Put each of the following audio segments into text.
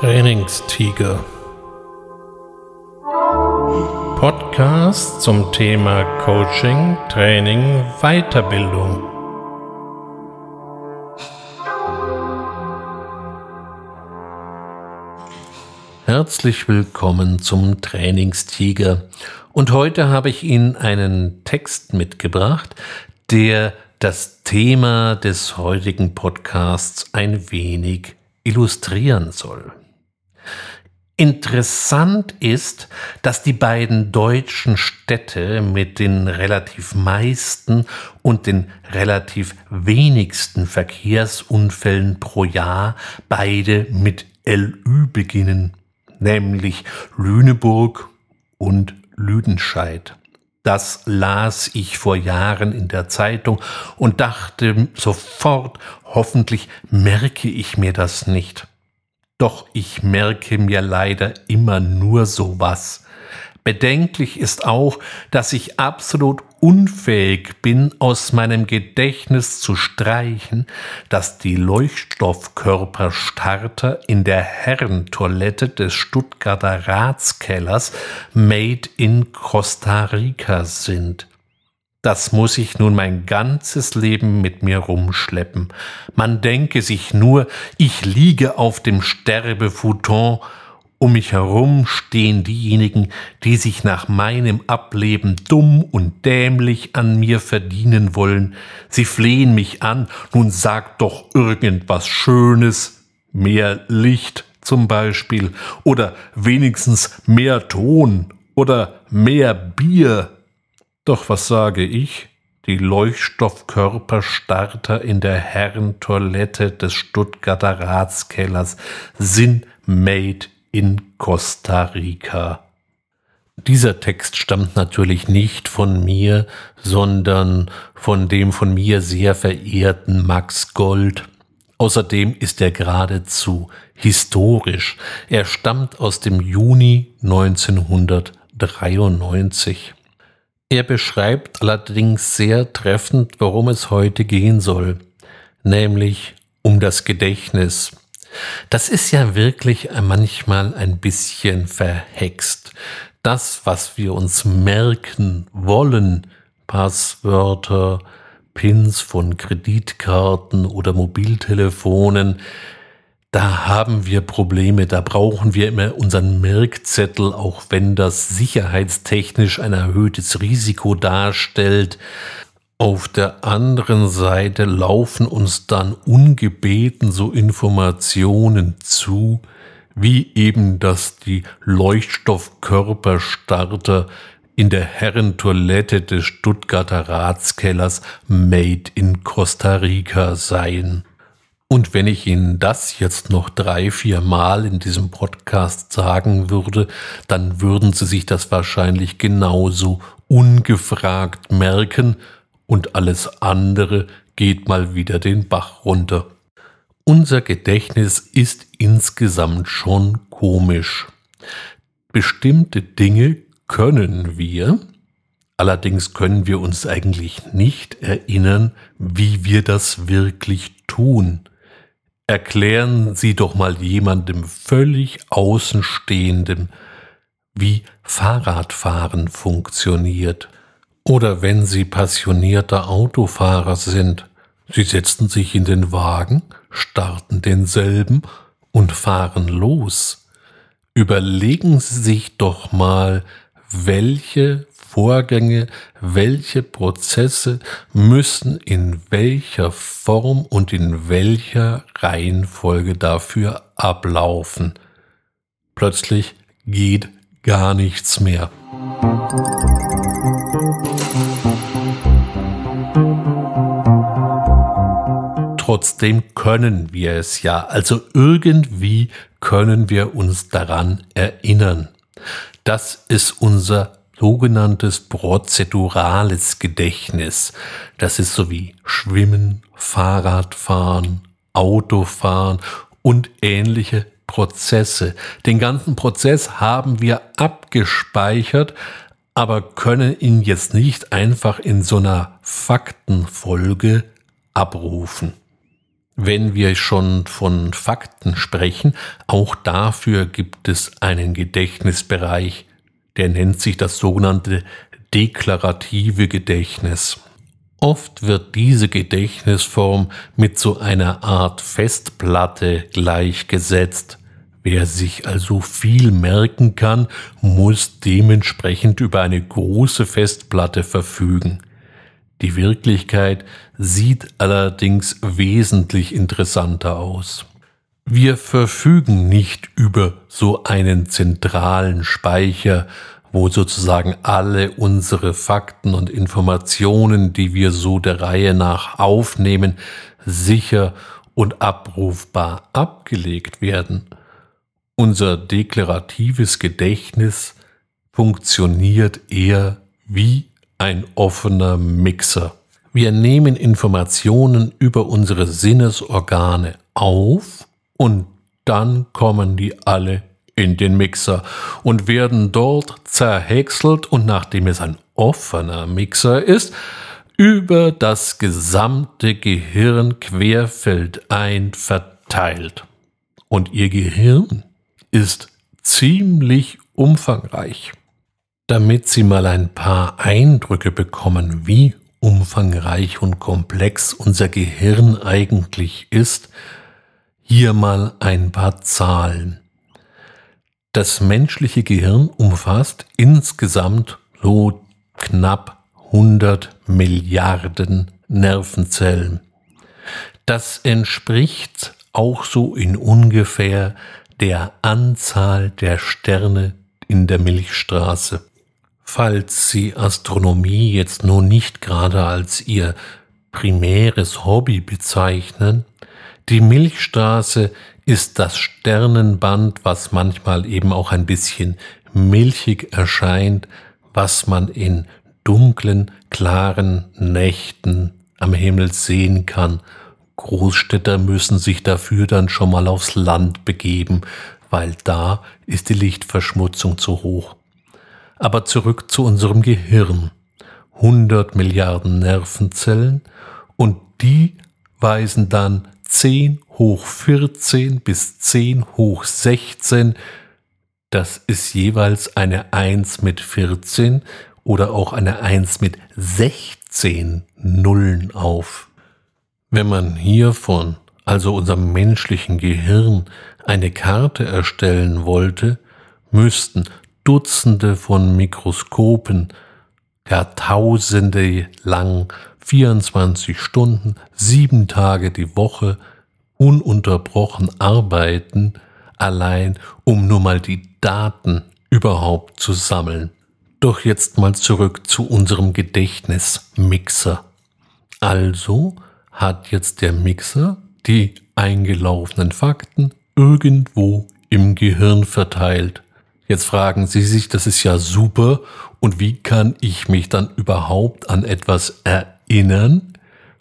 Trainingstiger. Podcast zum Thema Coaching, Training, Weiterbildung. Herzlich willkommen zum Trainingstiger. Und heute habe ich Ihnen einen Text mitgebracht, der das Thema des heutigen Podcasts ein wenig illustrieren soll. Interessant ist, dass die beiden deutschen Städte mit den relativ meisten und den relativ wenigsten Verkehrsunfällen pro Jahr beide mit LÜ beginnen, nämlich Lüneburg und Lüdenscheid. Das las ich vor Jahren in der Zeitung und dachte sofort, hoffentlich merke ich mir das nicht. Doch ich merke mir leider immer nur sowas. Bedenklich ist auch, dass ich absolut unfähig bin, aus meinem Gedächtnis zu streichen, dass die Leuchtstoffkörperstarter in der Herrentoilette des Stuttgarter Ratskellers made in Costa Rica sind. Das muss ich nun mein ganzes Leben mit mir rumschleppen. Man denke sich nur, ich liege auf dem Sterbefuton, um mich herum stehen diejenigen, die sich nach meinem Ableben dumm und dämlich an mir verdienen wollen. Sie flehen mich an, nun sag doch irgendwas Schönes, mehr Licht zum Beispiel, oder wenigstens mehr Ton. Oder mehr Bier doch was sage ich? Die Leuchtstoffkörperstarter in der Herrentoilette des Stuttgarter Ratskellers sind made in Costa Rica. Dieser Text stammt natürlich nicht von mir, sondern von dem von mir sehr verehrten Max Gold. Außerdem ist er geradezu historisch. Er stammt aus dem Juni 1993. Er beschreibt allerdings sehr treffend, worum es heute gehen soll, nämlich um das Gedächtnis. Das ist ja wirklich manchmal ein bisschen verhext. Das, was wir uns merken wollen, Passwörter, Pins von Kreditkarten oder Mobiltelefonen, da haben wir Probleme, da brauchen wir immer unseren Merkzettel, auch wenn das sicherheitstechnisch ein erhöhtes Risiko darstellt. Auf der anderen Seite laufen uns dann ungebeten so Informationen zu, wie eben, dass die Leuchtstoffkörperstarter in der Herrentoilette des Stuttgarter Ratskellers made in Costa Rica seien. Und wenn ich Ihnen das jetzt noch drei, vier Mal in diesem Podcast sagen würde, dann würden Sie sich das wahrscheinlich genauso ungefragt merken und alles andere geht mal wieder den Bach runter. Unser Gedächtnis ist insgesamt schon komisch. Bestimmte Dinge können wir, allerdings können wir uns eigentlich nicht erinnern, wie wir das wirklich tun. Erklären Sie doch mal jemandem völlig Außenstehendem, wie Fahrradfahren funktioniert. Oder wenn Sie passionierter Autofahrer sind, Sie setzen sich in den Wagen, starten denselben und fahren los. Überlegen Sie sich doch mal, welche Vorgänge, welche Prozesse müssen in welcher Form und in welcher Reihenfolge dafür ablaufen. Plötzlich geht gar nichts mehr. Trotzdem können wir es ja, also irgendwie können wir uns daran erinnern. Das ist unser sogenanntes prozedurales Gedächtnis. Das ist so wie Schwimmen, Fahrradfahren, Autofahren und ähnliche Prozesse. Den ganzen Prozess haben wir abgespeichert, aber können ihn jetzt nicht einfach in so einer Faktenfolge abrufen. Wenn wir schon von Fakten sprechen, auch dafür gibt es einen Gedächtnisbereich, der nennt sich das sogenannte deklarative Gedächtnis. Oft wird diese Gedächtnisform mit so einer Art Festplatte gleichgesetzt. Wer sich also viel merken kann, muss dementsprechend über eine große Festplatte verfügen. Die Wirklichkeit sieht allerdings wesentlich interessanter aus. Wir verfügen nicht über so einen zentralen Speicher, wo sozusagen alle unsere Fakten und Informationen, die wir so der Reihe nach aufnehmen, sicher und abrufbar abgelegt werden. Unser deklaratives Gedächtnis funktioniert eher wie ein offener Mixer. Wir nehmen Informationen über unsere Sinnesorgane auf und dann kommen die alle in den Mixer und werden dort zerhäckselt und nachdem es ein offener Mixer ist, über das gesamte Gehirn querfeldein verteilt. Und ihr Gehirn ist ziemlich umfangreich. Damit Sie mal ein paar Eindrücke bekommen, wie umfangreich und komplex unser Gehirn eigentlich ist, hier mal ein paar Zahlen. Das menschliche Gehirn umfasst insgesamt so knapp 100 Milliarden Nervenzellen. Das entspricht auch so in ungefähr der Anzahl der Sterne in der Milchstraße. Falls Sie Astronomie jetzt nur nicht gerade als Ihr primäres Hobby bezeichnen, die Milchstraße ist das Sternenband, was manchmal eben auch ein bisschen milchig erscheint, was man in dunklen, klaren Nächten am Himmel sehen kann. Großstädter müssen sich dafür dann schon mal aufs Land begeben, weil da ist die Lichtverschmutzung zu hoch. Aber zurück zu unserem Gehirn. 100 Milliarden Nervenzellen und die weisen dann 10 hoch 14 bis 10 hoch 16. Das ist jeweils eine 1 mit 14 oder auch eine 1 mit 16 Nullen auf. Wenn man hiervon, also unserem menschlichen Gehirn, eine Karte erstellen wollte, müssten Dutzende von Mikroskopen Jahrtausende lang 24 Stunden, sieben Tage die Woche ununterbrochen arbeiten, allein um nur mal die Daten überhaupt zu sammeln. Doch jetzt mal zurück zu unserem Gedächtnismixer. Also hat jetzt der Mixer die eingelaufenen Fakten irgendwo im Gehirn verteilt. Jetzt fragen Sie sich, das ist ja super, und wie kann ich mich dann überhaupt an etwas erinnern? Innern?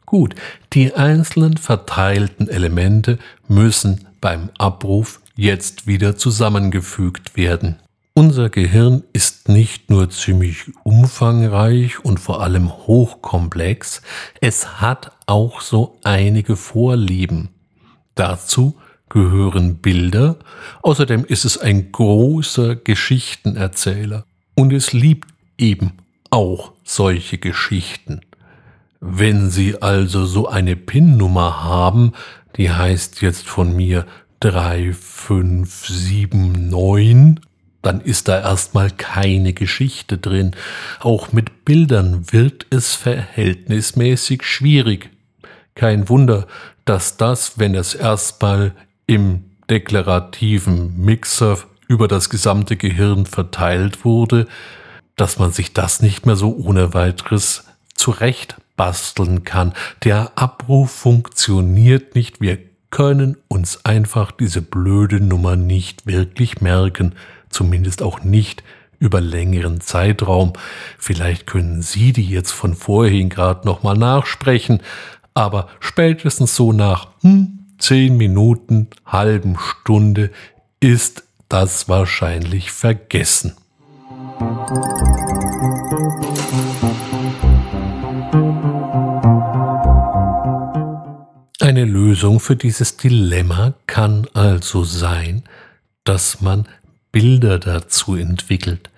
Gut, die einzelnen verteilten Elemente müssen beim Abruf jetzt wieder zusammengefügt werden. Unser Gehirn ist nicht nur ziemlich umfangreich und vor allem hochkomplex, es hat auch so einige Vorlieben. Dazu gehören Bilder, außerdem ist es ein großer Geschichtenerzähler und es liebt eben auch solche Geschichten. Wenn Sie also so eine PIN-Nummer haben, die heißt jetzt von mir 3579, dann ist da erstmal keine Geschichte drin. Auch mit Bildern wird es verhältnismäßig schwierig. Kein Wunder, dass das, wenn es erstmal im deklarativen Mixer über das gesamte Gehirn verteilt wurde, dass man sich das nicht mehr so ohne weiteres zurecht basteln kann. Der Abruf funktioniert nicht. Wir können uns einfach diese blöde Nummer nicht wirklich merken. Zumindest auch nicht über längeren Zeitraum. Vielleicht können Sie die jetzt von vorhin gerade nochmal nachsprechen, aber spätestens so nach hm, zehn Minuten, halben Stunde ist das wahrscheinlich vergessen. Lösung für dieses Dilemma kann also sein, dass man Bilder dazu entwickelt.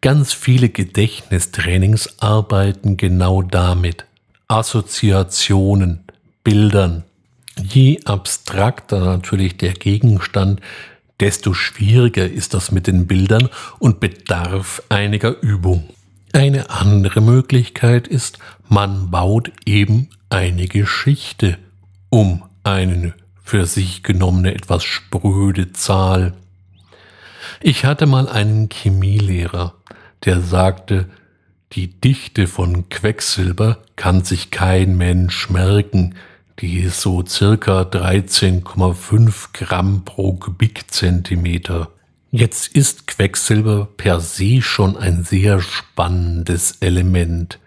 Ganz viele Gedächtnistrainings arbeiten genau damit. Assoziationen, Bildern. Je abstrakter natürlich der Gegenstand, desto schwieriger ist das mit den Bildern und bedarf einiger Übung. Eine andere Möglichkeit ist, man baut eben eine Geschichte um eine für sich genommene etwas spröde Zahl. Ich hatte mal einen Chemielehrer, der sagte, die Dichte von Quecksilber kann sich kein Mensch merken, die ist so circa 13,5 Gramm pro Kubikzentimeter. Jetzt ist Quecksilber per se schon ein sehr spannendes Element.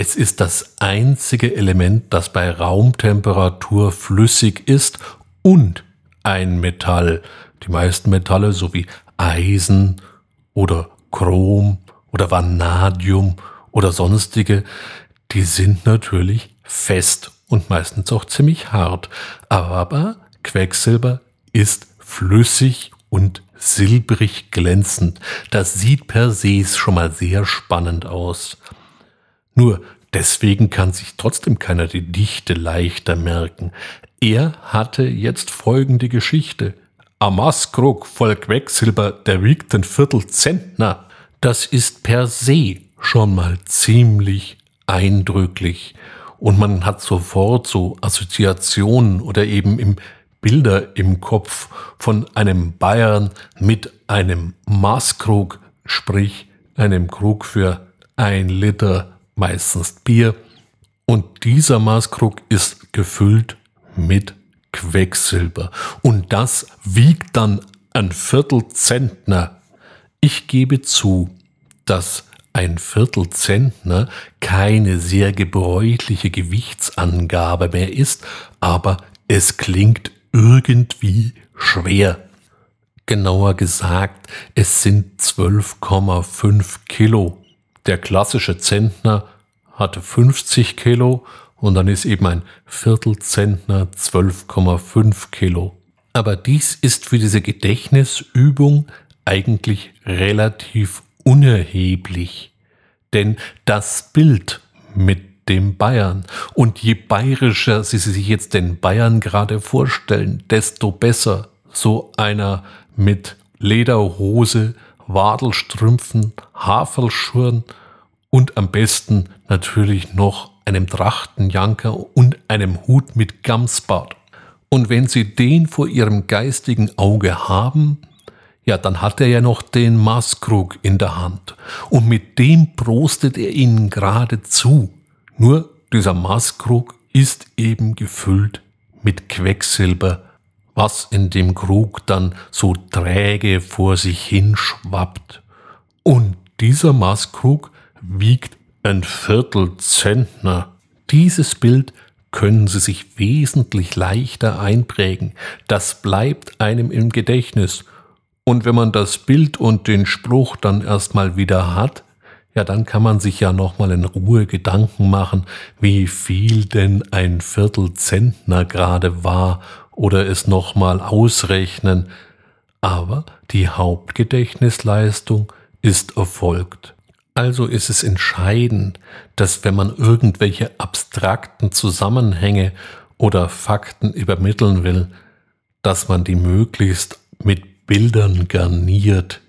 Es ist das einzige Element, das bei Raumtemperatur flüssig ist und ein Metall. Die meisten Metalle sowie Eisen oder Chrom oder Vanadium oder sonstige, die sind natürlich fest und meistens auch ziemlich hart. Aber Quecksilber ist flüssig und silbrig glänzend. Das sieht per se schon mal sehr spannend aus. Nur deswegen kann sich trotzdem keiner die Dichte leichter merken. Er hatte jetzt folgende Geschichte. Amaskrug voll Quecksilber, der wiegt ein Viertel Zentner. Das ist per se schon mal ziemlich eindrücklich. Und man hat sofort so Assoziationen oder eben im Bilder im Kopf von einem Bayern mit einem Maßkrug, sprich einem Krug für ein Liter meistens Bier. Und dieser Maßkrug ist gefüllt mit Quecksilber. Und das wiegt dann ein Viertelzentner. Ich gebe zu, dass ein Viertelzentner keine sehr gebräuchliche Gewichtsangabe mehr ist, aber es klingt irgendwie schwer. Genauer gesagt, es sind 12,5 Kilo. Der klassische Zentner hatte 50 Kilo und dann ist eben ein Viertelzentner 12,5 Kilo. Aber dies ist für diese Gedächtnisübung eigentlich relativ unerheblich, denn das Bild mit dem Bayern und je bayerischer Sie sich jetzt den Bayern gerade vorstellen, desto besser so einer mit Lederhose, Wadelstrümpfen, Haferlschurren und am besten natürlich noch einem Trachtenjanker und einem Hut mit Gamsbart. Und wenn Sie den vor Ihrem geistigen Auge haben, ja, dann hat er ja noch den Maßkrug in der Hand. Und mit dem prostet er Ihnen gerade zu. Nur dieser Maßkrug ist eben gefüllt mit Quecksilber, was in dem Krug dann so träge vor sich hin schwappt. Und dieser Maßkrug wiegt ein Viertelzentner. Dieses Bild können Sie sich wesentlich leichter einprägen. Das bleibt einem im Gedächtnis. Und wenn man das Bild und den Spruch dann erstmal wieder hat, ja, dann kann man sich ja nochmal in Ruhe Gedanken machen, wie viel denn ein Viertelzentner gerade war oder es nochmal ausrechnen. Aber die Hauptgedächtnisleistung ist erfolgt. Also ist es entscheidend, dass wenn man irgendwelche abstrakten Zusammenhänge oder Fakten übermitteln will, dass man die möglichst mit Bildern garniert.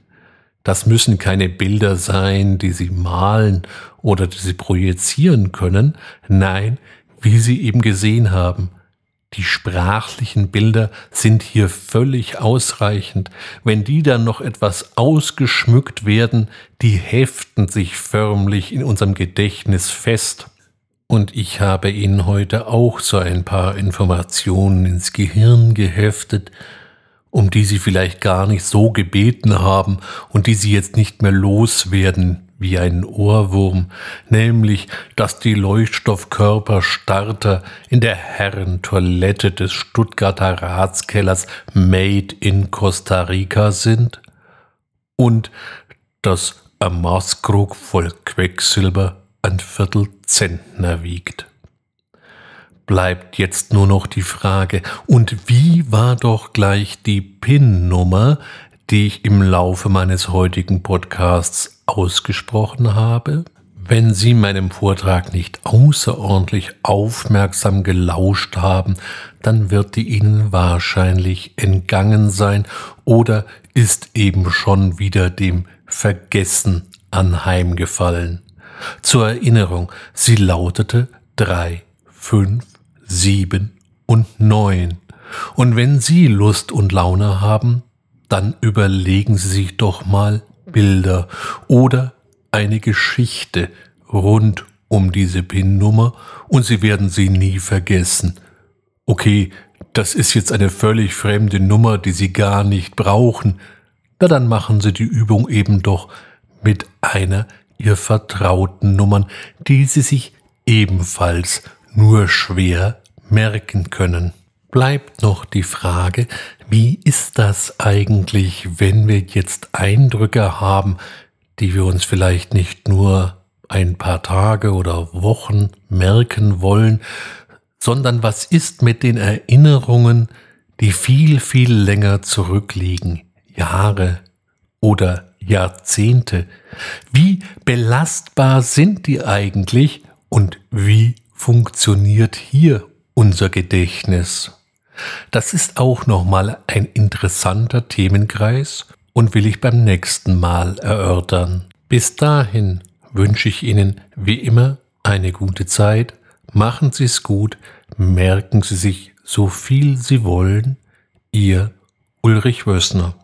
Das müssen keine Bilder sein, die Sie malen oder die Sie projizieren können. Nein, wie Sie eben gesehen haben, die sprachlichen Bilder sind hier völlig ausreichend. Wenn die dann noch etwas ausgeschmückt werden, die heften sich förmlich in unserem Gedächtnis fest. Und ich habe Ihnen heute auch so ein paar Informationen ins Gehirn geheftet, um die Sie vielleicht gar nicht so gebeten haben und die Sie jetzt nicht mehr loswerden wie ein Ohrwurm, nämlich, dass die Leuchtstoffkörperstarter in der Herrentoilette des Stuttgarter Ratskellers Made in Costa Rica sind und dass ein Maßkrug voll Quecksilber ein Viertel Zentner wiegt. Bleibt jetzt nur noch die Frage, und wie war doch gleich die PIN-Nummer, die ich im Laufe meines heutigen Podcasts ausgesprochen habe? Wenn Sie meinem Vortrag nicht außerordentlich aufmerksam gelauscht haben, dann wird die Ihnen wahrscheinlich entgangen sein oder ist eben schon wieder dem Vergessen anheimgefallen. Zur Erinnerung, sie lautete drei, fünf, sieben und neun. Und wenn Sie Lust und Laune haben, dann überlegen Sie sich doch mal Bilder oder eine Geschichte rund um diese PIN-Nummer und Sie werden sie nie vergessen. Okay, das ist jetzt eine völlig fremde Nummer, die Sie gar nicht brauchen. Na dann machen Sie die Übung eben doch mit einer Ihr vertrauten Nummern, die Sie sich ebenfalls nur schwer merken können. Bleibt noch die Frage, wie ist das eigentlich, wenn wir jetzt Eindrücke haben, die wir uns vielleicht nicht nur ein paar Tage oder Wochen merken wollen, sondern was ist mit den Erinnerungen, die viel, viel länger zurückliegen, Jahre oder Jahrzehnte? Wie belastbar sind die eigentlich und wie funktioniert hier unser Gedächtnis? Das ist auch nochmal ein interessanter Themenkreis und will ich beim nächsten Mal erörtern. Bis dahin wünsche ich Ihnen wie immer eine gute Zeit, machen Sie es gut, merken Sie sich so viel Sie wollen, Ihr Ulrich Wössner.